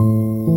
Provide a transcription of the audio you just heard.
Mm-hmm.